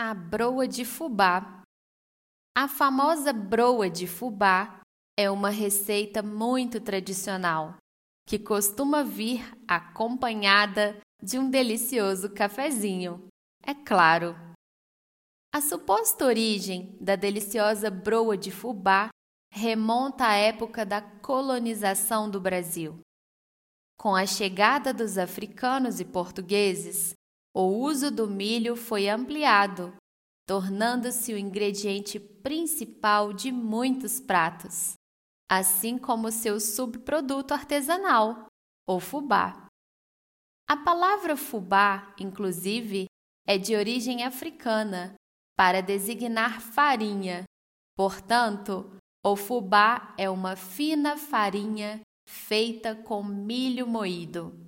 A broa de fubá. A famosa broa de fubá é uma receita muito tradicional que costuma vir acompanhada de um delicioso cafezinho. É claro. A suposta origem da deliciosa broa de fubá remonta à época da colonização do Brasil. Com a chegada dos africanos e portugueses, o uso do milho foi ampliado, tornando-se o ingrediente principal de muitos pratos, assim como seu subproduto artesanal, o fubá. A palavra fubá, inclusive, é de origem africana para designar farinha. Portanto, o fubá é uma fina farinha feita com milho moído.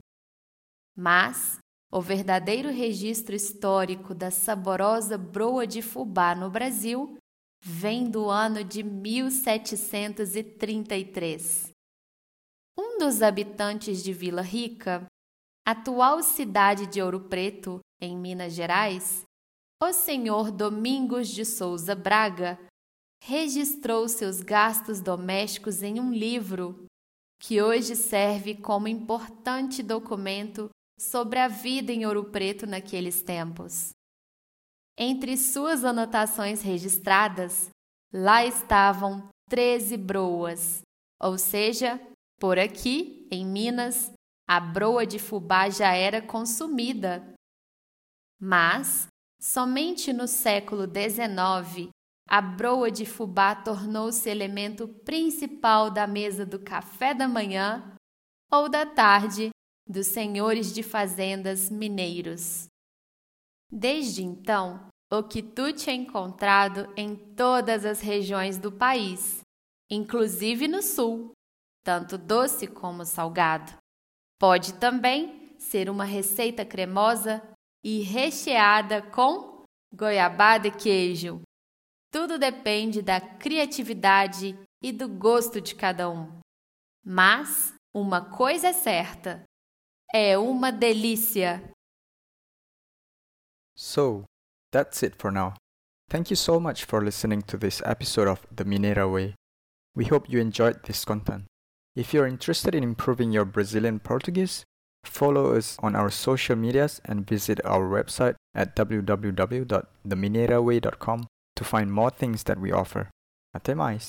Mas o verdadeiro registro histórico da saborosa broa de fubá no Brasil vem do ano de 1733. Um dos habitantes de Vila Rica, atual cidade de Ouro Preto, em Minas Gerais, o senhor Domingos de Souza Braga, registrou seus gastos domésticos em um livro que hoje serve como importante documento sobre a vida em Ouro Preto naqueles tempos. Entre suas anotações registradas, lá estavam 13 broas, ou seja, por aqui, em Minas, a broa de fubá já era consumida. Mas, somente no século XIX, a broa de fubá tornou-se elemento principal da mesa do café da manhã ou da tarde dos senhores de fazendas mineiros. Desde então, o quitute é encontrado em todas as regiões do país, inclusive no sul, tanto doce como salgado. Pode também ser uma receita cremosa e recheada com goiabada e queijo. Tudo depende da criatividade e do gosto de cada um. Mas uma coisa é certa: É uma delícia. So, that's it for now. Thank you so much for listening to this episode of The Mineira Way. We hope you enjoyed this content. If you're interested in improving your Brazilian Portuguese, follow us on our social medias and visit our website at www.themineraway.com to find more things that we offer. Até mais!